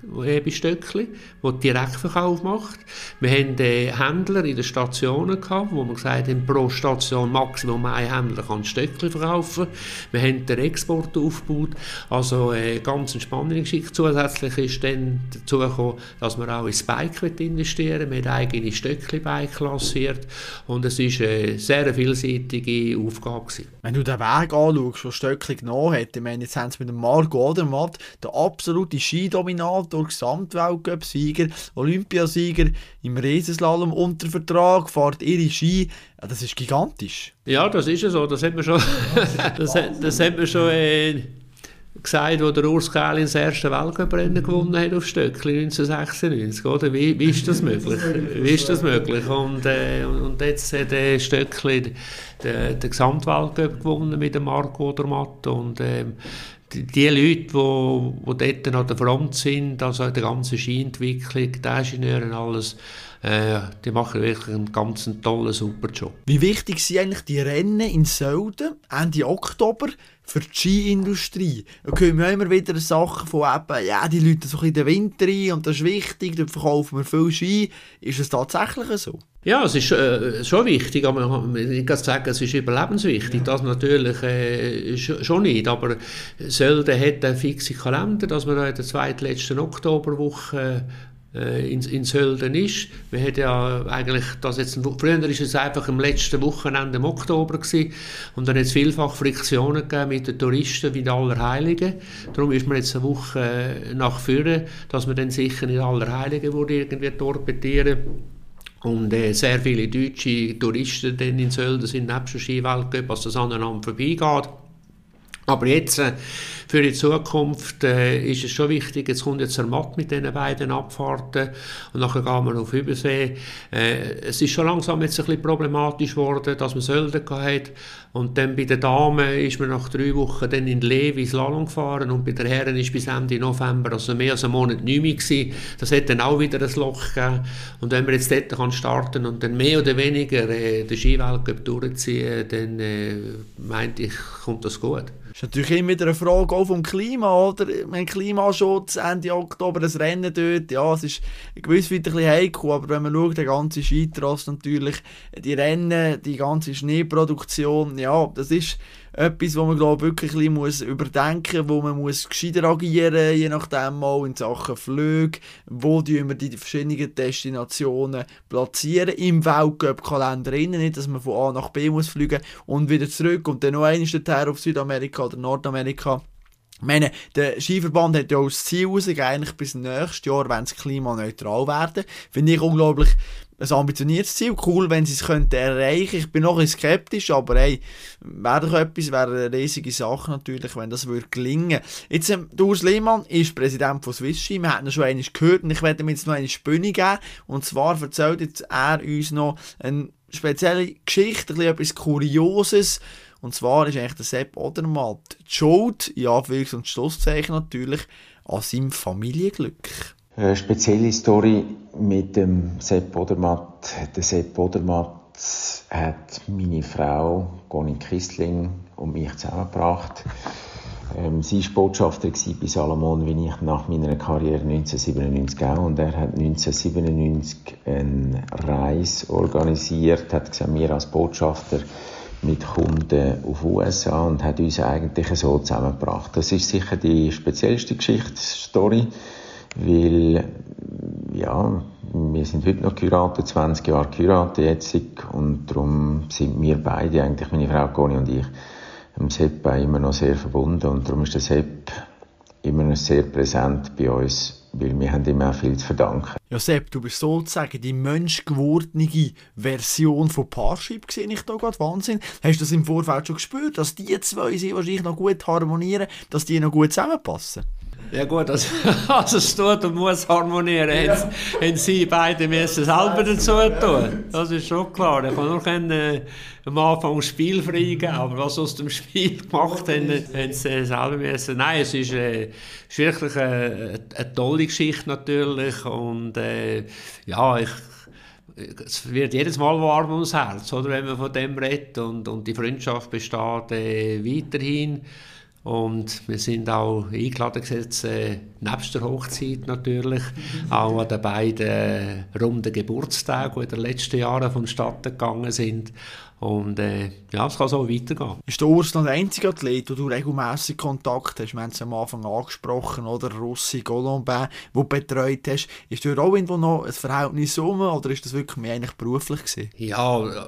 bei Stöckli, der Direktverkauf macht. Wir hatten äh, Händler in den Stationen, gehabt, wo wir gesagt haben, pro Station maximum ein Händler kann Stöckli verkaufen. Wir haben den Export aufgebaut, also äh, ganz eine spannende Geschichte. Zusätzlich ist dann dazu gekommen, dass wir auch ins Bike investieren Wir haben eigene Stöckli-Bike lanciert und es war eine sehr vielseitige Aufgabe. Gewesen. Wenn du den Weg anschaust, den Stöckli genommen hat, ich meine, jetzt haben sie mit dem Marco Odermatt den absoluten Skidominator, Gesamtweltcup-Sieger, Olympiasieger im Riesenslalom unter Vertrag, fährt ihre Ski. Das ist gigantisch. Ja, das ist so. Das hat man schon, das, das hat man schon äh, gesagt, als der Urs Kähli das erste Weltcuprennen gewonnen hat auf Stöckli 1996. Oder? Wie, wie ist das möglich? Wie ist das möglich? Und, äh, und jetzt hat äh, Stöckli den, den Gesamtweltcup gewonnen mit dem Marco Odermatt. Und, äh, die, Leute, die, die dort an der Front sind, also die ganze Skientwicklung, die Ingenieure und alles, äh, die machen wirklich einen ganz tollen, super Job. Wie wichtig sind eigentlich die Rennen in Sölden Ende Oktober für die Skiindustrie? Da kommen ja immer wieder Sachen von eben, ja, die Leute so in den Winter rein und das ist wichtig, dort verkaufen wir viel Ski. Ist es tatsächlich so? Ja, es ist äh, schon wichtig, aber ich kann sagen, es ist überlebenswichtig. Das natürlich äh, schon nicht, aber Sölden hat einen fixen Kalender, dass man in der zweitletzten Oktoberwoche äh, in, in Sölden ist. Wir haben ja eigentlich das jetzt, früher ist es einfach am letzten Wochenende im Oktober gewesen, und dann hat es vielfach Friktionen gegeben mit den Touristen wie in Allerheiligen. Darum ist man jetzt eine Woche äh, nach vorne, dass man dann sicher in Allerheiligen würde irgendwie torpedieren und äh, sehr viele deutsche Touristen dann in Sölden sind neben dem Skiweltcup, als das aneinander vorbeigeht. Aber jetzt, äh, für die Zukunft, äh, ist es schon wichtig, jetzt kommt jetzt der Matt mit diesen beiden Abfahrten und nachher gehen wir auf Übersee. Äh, es ist schon langsam jetzt ein bisschen problematisch geworden, dass man Sölden hat und dann bei den Damen ist man nach drei Wochen dann in Levi Slalom gefahren und bei den Herren ist bis Ende November, also mehr als einen Monat nicht mehr gewesen. Das hat dann auch wieder ein Loch gegeben und wenn wir jetzt dort kann starten und dann mehr oder weniger äh, den Skiweltcup durchziehen, dann äh, meinte ich, kommt das gut ist natürlich immer wieder eine Frage auch vom Klima, oder? Mein Klimaschutz, Ende Oktober, das Rennen dort, ja, es ist gewiss wieder ein bisschen heikel, aber wenn man schaut, der ganze Skitross natürlich, die Rennen, die ganze Schneeproduktion, ja, das ist etwas, wo man glaube wirklich ein muss überdenken wo man muss gescheiter agieren je nachdem mal in Sachen Flüge, wo wir die verschiedenen Destinationen platzieren im Weltcup-Kalender nicht, dass man von A nach B muss fliegen und wieder zurück und dann noch einmal auf Südamerika oder Nordamerika. Meine, der Skiverband hat ja auch das Ziel rausgegeben, eigentlich bis nächstes Jahr, wenn es klimaneutral werden. Finde ich unglaublich ein ambitioniertes Ziel. Cool, wenn sie es könnten erreichen. Ich bin noch ein bisschen skeptisch, aber hey, wäre doch etwas, wäre eine riesige Sache natürlich, wenn das würde gelingen. Jetzt, ähm, Urs Lehmann ist Präsident von Swiss Ski. Wir hatten ihn schon einmal gehört und ich werde ihm jetzt noch eine Spinne geben. Und zwar erzählt jetzt er uns noch eine spezielle Geschichte, ein etwas Kurioses. Und zwar ist eigentlich der Sepp Odermatt die Schuld, ja, Anführungs- und Schlusszeichen natürlich, an seinem Familienglück. Eine spezielle Story mit dem Sepp Odermatt. Der Sepp Odermatt hat meine Frau, Conny Kistling, und mich zusammengebracht. Ähm, sie war Botschafter bei Salomon, wie ich nach meiner Karriere 1997 auch. Und er hat 1997 eine Reise organisiert, hat gesagt, wir als Botschafter mit Kunden auf USA und hat uns eigentlich so zusammengebracht. Das ist sicher die speziellste Geschichtsstory weil, ja, wir sind heute noch geheiratet, 20 Jahre geheiratet jetzt, und darum sind wir beide, eigentlich meine Frau Conny und ich, dem Sepp immer noch sehr verbunden und darum ist der Sepp immer noch sehr präsent bei uns, weil wir haben ihm auch viel zu verdanken. Ja Sepp, du bist sozusagen die menschgewordene Version von Parship, sehe ich da gerade, Wahnsinn. Hast du das im Vorfeld schon gespürt, dass die zwei sie wahrscheinlich noch gut harmonieren, dass die noch gut zusammenpassen? Ja gut, also, also es tut und muss harmonieren, ja. haben, sie beide müssen selber dazu tun. Das ist schon klar. Ich kann nur können, äh, am Anfang Spiel freigeben, aber was aus dem Spiel gemacht haben, haben sie äh, selber müssen. Nein, es ist, äh, ist wirklich eine, eine, tolle Geschichte natürlich und äh, ja, ich es wird jedes Mal warm ums Herz, oder, wenn man von dem redet und, und die Freundschaft besteht äh, weiterhin. Und wir sind auch eingeladen gesetzt, äh, nebst der Hochzeit natürlich, auch an den beiden runden Geburtstagen, die in den letzten Jahren vonstatten gegangen sind. Und äh, ja, es kann so weitergehen. Ist der Urs noch der einzige Athlet, wo du regelmäßig Kontakt hast? Wir haben es am Anfang angesprochen, oder? Rossi, Golombin, wo du betreut hast. Ist da auch irgendwo noch ein Verhältnis um oder ist das wirklich mehr eigentlich beruflich gewesen? Ja,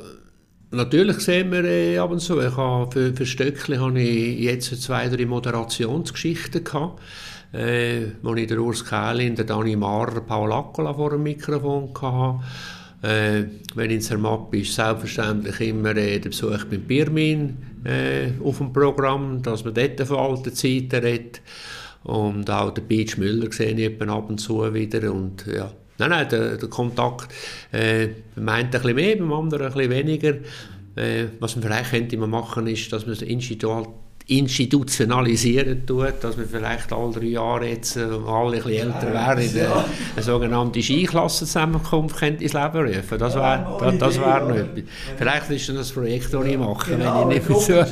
Natürlich sehen wir äh, ab und zu. Ich habe, für, für Stöckli habe ich jetzt zwei, drei Moderationsgeschichten gehabt, äh, wo ich den Urs Kählin, den Dani Marr, Paul Accola vor dem Mikrofon hatte. Äh, wenn in Zermatt ist selbstverständlich immer äh, der Besuch beim Birmin äh, auf dem Programm, dass man dort von alten Zeiten redet. Und auch den Beach Müller sehe ich ab und zu wieder. Und, ja, Nein, nein, der, der Kontakt äh, meint ein bisschen mehr, beim anderen ein bisschen weniger. Äh, was man vielleicht könnte man machen, ist, dass man es institutionalisieren tut, dass man vielleicht alle drei Jahre jetzt, äh, alle ein bisschen älter wären, ja. eine sogenannte Skiklassenzusammenkunft ins Leben rufen. Das wäre das, das wär noch etwas. Vielleicht ist das ein Projekt, das ich mache, genau, wenn ich nicht so...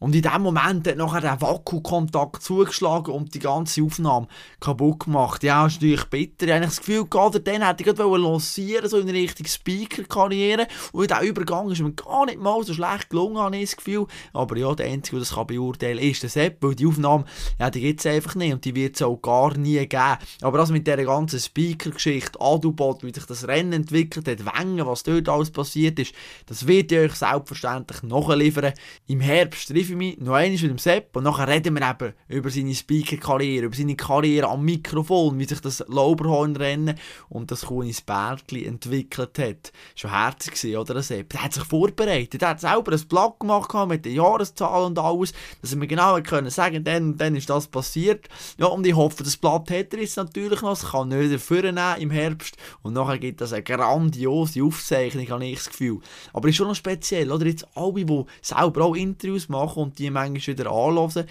Und in dem Moment hat nachher der Vakuumkontakt zugeschlagen und die ganze Aufnahme kaputt gemacht. Ja, ist natürlich bitter. Ich habe das Gefühl, gerade dann hätte ich gerade lancieren so in Richtung Speaker-Karriere. Und dieser Übergang ist mir gar nicht mal so schlecht gelungen, habe ich das Gefühl. Aber ja, der Einzige, der das kann beurteilen kann, ist der Sepp, weil die Aufnahme, ja, die gibt es einfach nicht und die wird es auch gar nie geben. Aber das mit dieser ganzen Speaker-Geschichte, Adubot, wie sich das Rennen entwickelt hat, Wengen, was dort alles passiert ist, das wird ich euch selbstverständlich nachliefern. Im Herbst ich mich noch einmal mit dem Sepp und nachher reden wir eben über seine Speaker-Karriere, über seine Karriere am Mikrofon, wie sich das Lauberhornrennen und das Kunis Bergli entwickelt hat. Schon herzig gewesen, oder, der Sepp? Der hat sich vorbereitet, der hat selber ein Blatt gemacht mit den Jahreszahlen und alles, dass wir genau können sagen, dann, dann ist das passiert. Ja, und ich hoffe, das Blatt hat er jetzt natürlich noch, es kann nicht dafür im Herbst und nachher gibt das eine grandiose Aufzeichnung, habe ich das Gefühl. Aber ist schon noch speziell, oder? Jetzt alle, die selber auch Interviews machen und die manchmal wieder anhören,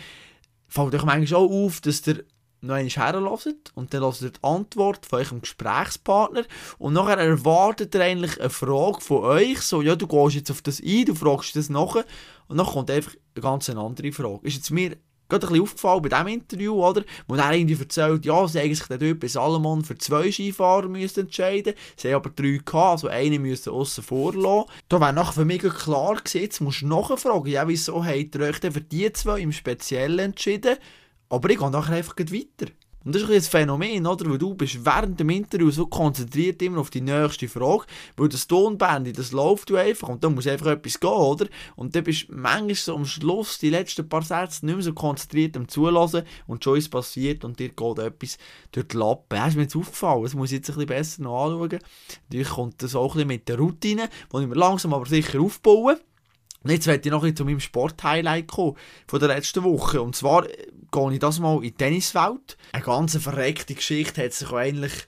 fällt euch manchmal auch auf, dass ihr noch einmal herhört und dann hört ihr die Antwort von eurem Gesprächspartner und nachher erwartet ihr eigentlich eine Frage von euch, so, ja, du gehst jetzt auf das ein, du fragst das nachher und dann kommt einfach eine ganz andere Frage. Ist jetzt mir gerade ein bisschen aufgefallen bei diesem Interview, oder? Wo er irgendwie erzählt, ja, sie haben sich dann dort bei Salomon für zwei Skifahrer müssen entscheiden Sie haben aber drei gehabt, also eine müssen aussen vorlassen. Da wäre nachher für mich klar gewesen, jetzt musst du nachfragen, ja, wieso habt ihr euch denn für die zwei im Speziellen entschieden? Aber ich gehe nachher einfach weiter. Und das ist ein Phänomen, oder? Weil du bist während dem Interview so konzentriert immer auf die nächste Frage, weil das Tonband, das läuft du einfach und dann muss einfach etwas gehen, oder? Und dann bist du manchmal so am Schluss, die letzten paar Sätze, nicht mehr so konzentriert am Zulassen und schon ist passiert und dir geht etwas durch die Lappen. Das ist mir jetzt aufgefallen, das muss ich jetzt ein bisschen besser noch anschauen. Natürlich kommt das auch ein bisschen mit der Routine, die ich mir langsam aber sicher aufbauen. Und jetzt werde ich noch zu meinem Sport-Highlight kommen von der letzten Woche. Und zwar äh, gehe ich das mal in die Tenniswelt. Eine ganz verreckte Geschichte hat sich eigentlich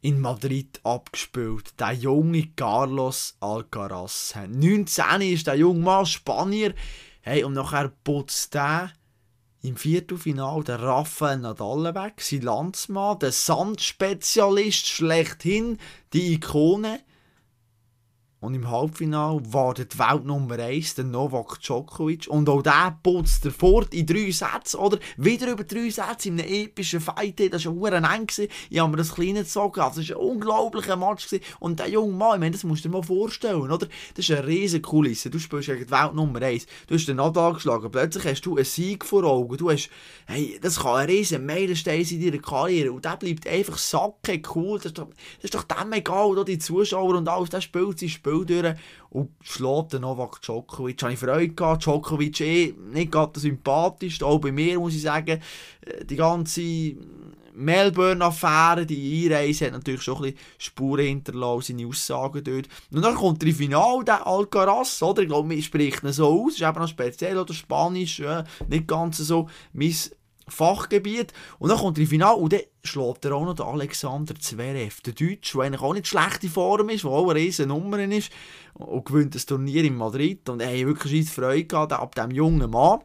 in Madrid abgespielt. Der junge Carlos Alcaraz. 19 ist der junge Mann Spanier. Hey, und nachher putzt der im Viertelfinal der Rafael Nadal weg, sein Landsmann, der Sandspezialist schlechthin, die Ikone. Und im Halbfinale wartet Welt Nummer 1, der Novak Djokovic. Und auch der putzt er fort in drei Sätzen, oder? Wieder über drei Sätze in einem epischen Fight. Das war ja eng. Ich habe mir das kleine gezogen. Also, es war ein unglaublicher Match. Und der junge Mann, ich meine, das musst du dir mal vorstellen, oder? Das ist eine riesige Kulisse. Du spielst gegen die Welt Nummer 1. Du hast den Nadal geschlagen. Plötzlich hast du einen Sieg vor Augen. Du hast, hey, das kann ein riesen Meilenstein sein in deiner Karriere. Und der bleibt einfach sacke cool. Das ist doch, das ist doch dem egal, oder? Die Zuschauer und alles. Der spielt sein Spiel Spiel durch und schlägt den Novak Djokovic. Habe ich Freude gehabt. Djokovic eh nicht gerade sympathisch, auch bei mir muss ich sagen. Äh, die ganze Melbourne-Affäre, die Einreise hat natürlich schon ein bisschen Spuren hinterlassen, seine Aussagen dort. Und dann kommt der Final, der Alcaraz, oder? Ich glaube, man spricht ihn so aus, ist eben noch speziell, oder Spanisch, ja, nicht ganz so mein Fachgebiet. Und dann kommt er im Finale und dann schlägt er auch noch den Alexander Zverev, der Deutsche, der eigentlich auch nicht schlechte Form ist, der auch eine riesen Nummer ist und gewinnt das Turnier in Madrid. Und er hat wirklich Freude gehabt ab diesem jungen Mann.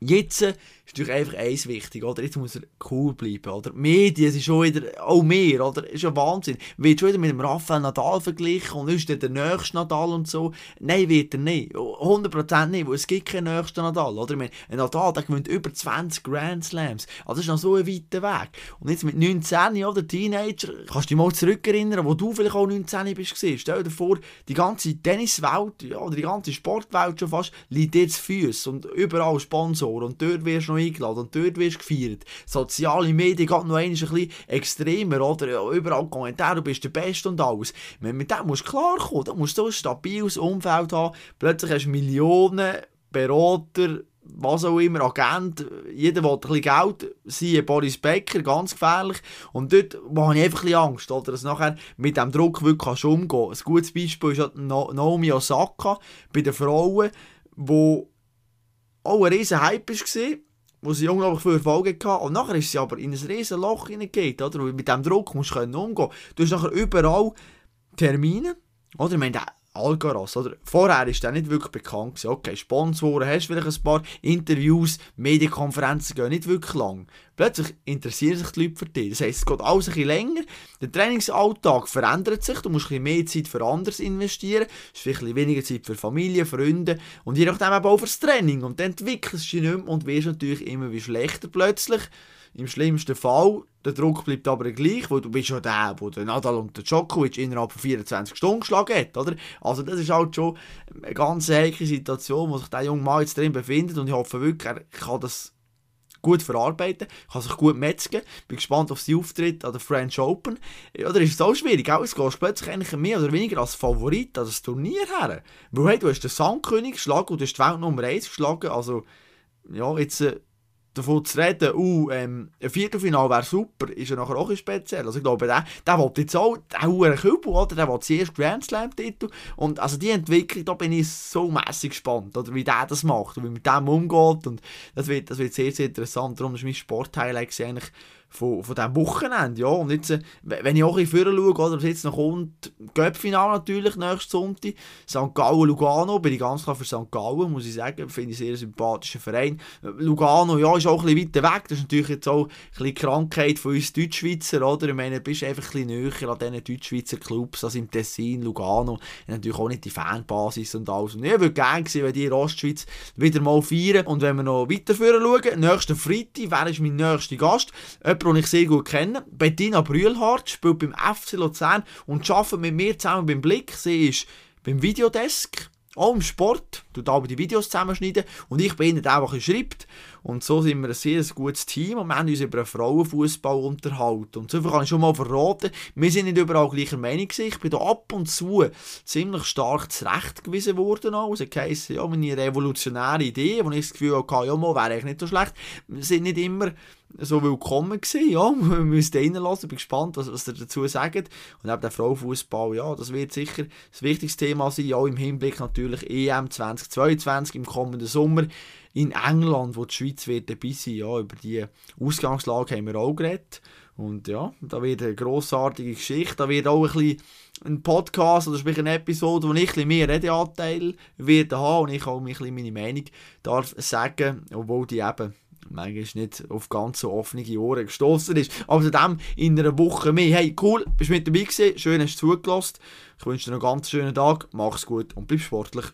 Jetzt ist natürlich einfach eins wichtig, oder? Jetzt muss er cool bleiben, oder? Die Medien sind schon wieder, auch mehr, oder? Ist ja Wahnsinn. Wird schon wieder mit dem Rafael Nadal verglichen und ist der der nächste Nadal und so. Nein, wird er nicht. 100% nicht, weil es gibt keinen nächsten Nadal, oder? Ich meine, ein Nadal, der gewinnt über 20 Grand Slams. Also das ist noch so ein weiter Weg. Und jetzt mit 19, oder? Teenager, kannst du dich mal zurückerinnern, wo du vielleicht auch 19 bist, Stell dir vor, die ganze Tenniswelt, ja, oder die ganze Sportwelt schon fast, liegt dir zu Füßen und überall Sponsoren und dort wirst du noch eingeladen und dort wirst du gefeiert. Soziale Medien geht noch ein bisschen extremer, oder? Überall Kommentare, du bist der Beste und alles. Mit dem musst du klarkommen, da musst du ein stabiles Umfeld haben. Plötzlich hast du Millionen Berater, was auch immer, Agent, jeder will ein bisschen Geld, siehe Boris Becker, ganz gefährlich. Und dort habe ich einfach ein bisschen Angst, oder, dass nachher mit dem Druck wirklich umgehen kannst. Ein gutes Beispiel ist Naomi Osaka bei den Frauen, wo auch ein riesen Hype war, wo sie unglaublich viel Erfolg hatte. Und nachher ist sie aber in ein riesen Loch hineingegangen, oder? mit diesem Druck musst du umgehen Du hast nachher überall Termine, oder? Ich meine, Alcaraz, oder? Vorher ist der nicht wirklich bekannt gewesen. Okay, Sponsoren, hast vielleicht ein paar Interviews, Medienkonferenzen gehen nicht wirklich lang. Plötzlich interessieren sich die Leute für dich. Das heisst, es geht alles ein bisschen länger. Der Trainingsalltag verändert sich. Du musst ein bisschen mehr Zeit für anderes investieren. Es ist ein weniger Zeit für Familie, Freunde und je nachdem auch fürs Training. Und dann entwickelst du dich nicht mehr und wirst natürlich immer wie schlechter plötzlich. Im schlimmsten Fall, der Druck bleibt aber gleich, weil du bist ja der, der den Nadal und den Djokovic innerhalb von 24 Stunden geschlagen hat, oder? Also das ist halt schon eine ganz heikle Situation, wo sich der junge Mann jetzt drin befindet und ich hoffe wirklich, er kann das gut verarbeiten, kann sich gut metzgen. Bin gespannt auf seinen Auftritt an der French Open. Oder ist es auch schwierig? Auch, es gehst plötzlich eigentlich mehr oder weniger als Favorit an das Turnier her. Weil hey, du hast den Sandkönig geschlagen und du hast die Welt Nummer 1 geschlagen. Also, ja, jetzt äh, davon zu reden, uh, ähm, ein Viertelfinale wäre super, ist ja nachher auch ein speziell. Also ich glaube, der, der will jetzt auch, der Huren Kübel, oder? Der will zuerst Grand Slam-Titel. Und also die Entwicklung, da bin ich so mässig gespannt, oder? Wie der das macht und wie mit dem umgeht. Und das wird, das wird sehr, sehr interessant. Darum ist mein Sport-Highlight eigentlich von, von diesem Wochenende. Ja. Und jetzt, äh, wenn ich auch ein bisschen schaue, oder, jetzt noch kommt, Göppfinale natürlich, nächsten Sonntag, St. Gallen, Lugano, bin ich ganz klar für St. Gallen, muss ich sagen, finde ich sehr sympathischer Verein. Lugano, ja, ist auch ein bisschen weiter weg, das ist natürlich jetzt auch ein bisschen Krankheit von uns Deutschschweizer, oder? Ich meine, du bist einfach ein bisschen näher an diesen Deutschschweizer Clubs, als im Tessin, Lugano, natürlich auch nicht die Fanbasis und alles. Und ich würde gerne sehen, wenn die Ostschweiz wieder mal feiern. Und wenn wir noch weiterführen schauen, nächsten Freitag, wer ist mein nächster Gast? Jemand, den ich sehr gut kenne. Bettina Brühlhardt spielt beim FC Luzern und arbeitet mit mir zusammen beim Blick. Sie ist beim Videodesk, auch im Sport, tut aber die Videos zusammenschneiden und ich bin ihnen der schreibt. Und so sind wir ein sehr gutes Team und wir haben uns über einen Frauenfußball unterhalten. Und so viel kann ich schon mal verraten, wir sind nicht überall gleicher Meinung. Ich bin da ab und zu ziemlich stark zurechtgewiesen worden. Also heisst, ja, meine revolutionäre Idee, wo ich das Gefühl hatte, ja, mal, wäre eigentlich nicht so schlecht, wir sind nicht immer so willkommen gewesen, ja, wir müssen reinlassen, bin gespannt, was, was ihr dazu sagt. Und eben der Frauenfußball, ja, das wird sicher das wichtigste Thema sein, auch im Hinblick natürlich EM 2022 im kommenden Sommer in England, wo die Schweiz wird dabei sein, ja, über die Ausgangslage haben wir auch geredet. Und ja, da wird eine grossartige Geschichte, da wird auch ein bisschen ein Podcast oder sprich eine Episode, wo ich ein mehr Redeanteil werde haben und ich auch ein meine Meinung darf sagen, obwohl die eben manchmal nicht auf ganz so offene Ohren gestoßen ist. Aber dem in einer Woche mehr. Hey, cool, bist mit dabei gewesen, schön hast du zugelassen. Ich wünsche dir noch einen ganz schönen Tag, mach's gut und bleib sportlich.